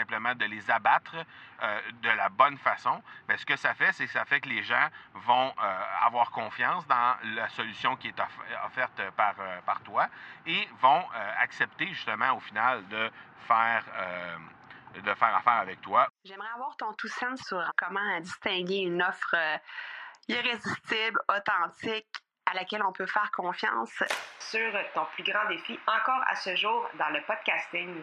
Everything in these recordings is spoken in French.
simplement de les abattre de la bonne façon, bien, ce que ça fait, c'est que ça fait que les gens vont avoir confiance dans la solution qui est offerte par, par toi et vont accepter justement au final de faire de faire affaire avec toi. J'aimerais avoir ton tout sens sur comment distinguer une offre irrésistible, authentique, à laquelle on peut faire confiance. Sur ton plus grand défi encore à ce jour dans le podcasting.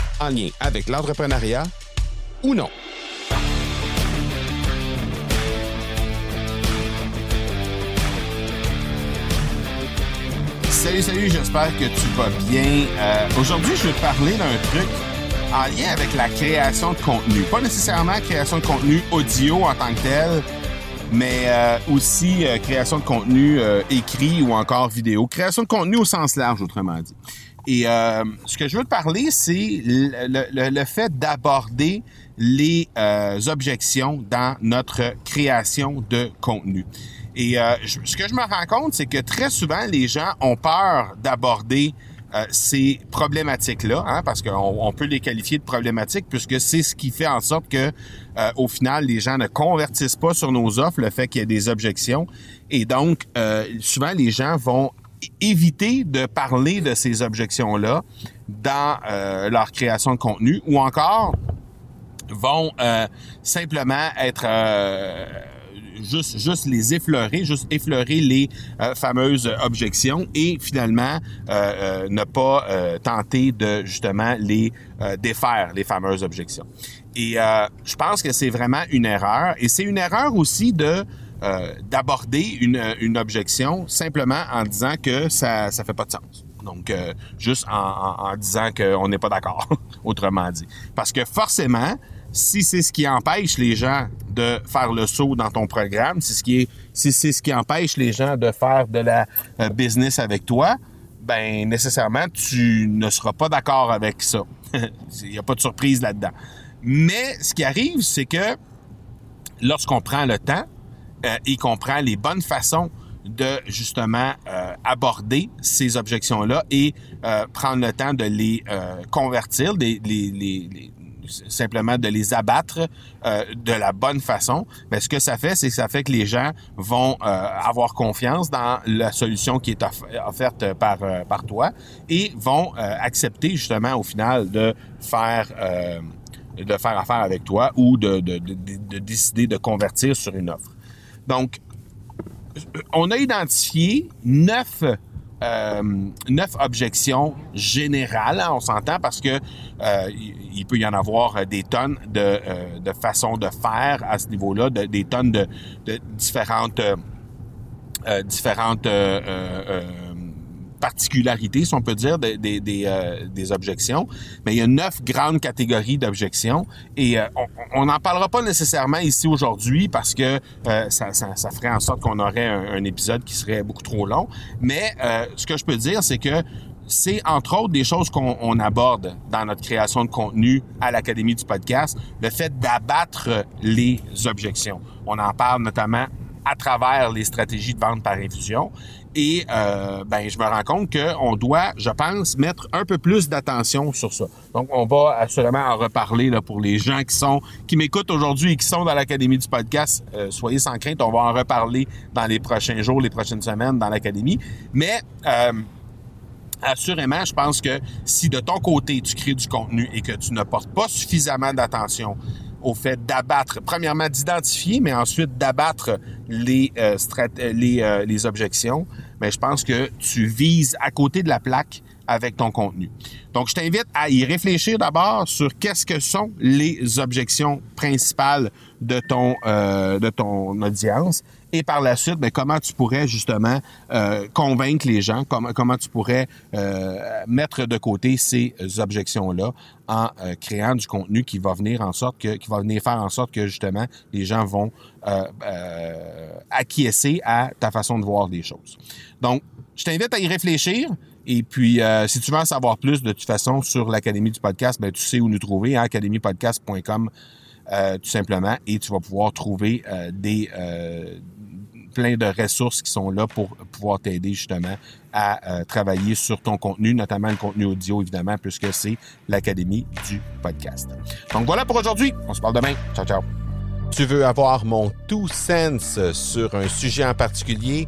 en lien avec l'entrepreneuriat ou non. Salut, salut, j'espère que tu vas bien. Euh, aujourd'hui, je vais te parler d'un truc en lien avec la création de contenu. Pas nécessairement création de contenu audio en tant que tel, mais euh, aussi euh, création de contenu écrit ou encore vidéo. Création de contenu au sens large, autrement dit. Et ce que je veux te parler, c'est le, fait d'aborder les objections dans notre création de contenu. Et euh, ce que je me rends compte, c'est que très souvent, les gens ont peur d'aborder euh, ces problématiques-là, hein, parce qu'on peut les qualifier de problématiques, puisque c'est ce qui fait en sorte que, euh, au final, les gens ne convertissent pas sur nos offres, le fait qu'il y ait des objections. Et donc, souvent, les gens vont éviter de parler de ces objections-là dans leur création de contenu, ou encore vont simplement être juste, juste les effleurer, juste effleurer les euh, fameuses objections et finalement euh, euh, ne pas tenter de justement les défaire, les fameuses objections. Et je pense que c'est vraiment une erreur. Et c'est une erreur aussi de d'aborder une, objection simplement en disant que ça ça fait pas de sens. Donc, juste en, en, en disant qu'on n'est pas d'accord, autrement dit. Parce que forcément, si c'est ce qui empêche les gens de faire le saut dans ton programme, si c'est ce qui si c'est ce qui empêche les gens de faire de la euh, business avec toi, ben nécessairement tu ne seras pas d'accord avec ça. Il n'y a pas de surprise là-dedans. Mais ce qui arrive, c'est que lorsqu'on prend le temps euh, et qu'on prend les bonnes façons de justement euh, aborder ces objections-là et prendre le temps de les convertir, les, les, les, simplement de les abattre euh, de la bonne façon, mais ce que ça fait, c'est que ça fait que les gens vont euh, avoir confiance dans la solution qui est offerte par, euh, par toi et vont accepter justement au final de faire de faire affaire avec toi ou de, de, de, de décider de convertir sur une offre. Donc, on a identifié neuf euh, neuf objections générales, hein, on s'entend, parce que euh, il peut y en avoir des tonnes de, euh, façons de faire à ce niveau-là, des tonnes de, différentes particularités, si on peut dire, euh, des, objections. Mais il y a neuf grandes catégories d'objections et euh, on n'en parlera pas nécessairement ici aujourd'hui parce que euh, ça, ferait en sorte qu'on aurait un, épisode qui serait beaucoup trop long. Mais ce que je peux dire, c'est que c'est entre autres des choses qu'on aborde dans notre création de contenu à l'Académie du podcast, le fait d'abattre les objections. On en parle notamment à travers les stratégies de vente par infusion. Et euh, ben, je me rends compte qu'on doit, je pense, mettre un peu plus d'attention sur ça. Donc, on va assurément en reparler là, pour les gens qui sont qui m'écoutent aujourd'hui et qui sont dans l'Académie du podcast. Euh, soyez sans crainte, on va en reparler dans les prochains jours, les prochaines semaines dans l'Académie. Mais euh, assurément, je pense que si de ton côté, tu crées du contenu et que tu ne portes pas suffisamment d'attention au fait d'abattre, premièrement d'identifier, mais ensuite d'abattre les, euh, les, euh, les objections, mais je pense que tu vises à côté de la plaque avec ton contenu. Donc, je t'invite à y réfléchir d'abord sur qu'est-ce que sont les objections principales de ton, euh, de ton audience et par la suite, ben, comment tu pourrais justement euh, convaincre les gens, comment, comment tu pourrais euh, mettre de côté ces objections-là en euh, créant du contenu qui va venir en sorte que, qui va venir faire en sorte que justement les gens vont euh, euh, acquiescer à ta façon de voir les choses. Donc, je t'invite à y réfléchir. Et puis, si tu veux en savoir plus de toute façon sur l'Académie du podcast, ben, tu sais où nous trouver, hein, academypodcast.com tout simplement, et tu vas pouvoir trouver des, plein de ressources qui sont là pour pouvoir t'aider justement à euh, travailler sur ton contenu, notamment le contenu audio, évidemment, puisque c'est l'Académie du podcast. Donc voilà pour aujourd'hui. On se parle demain. Ciao, ciao. Tu veux avoir mon tout sens sur un sujet en particulier?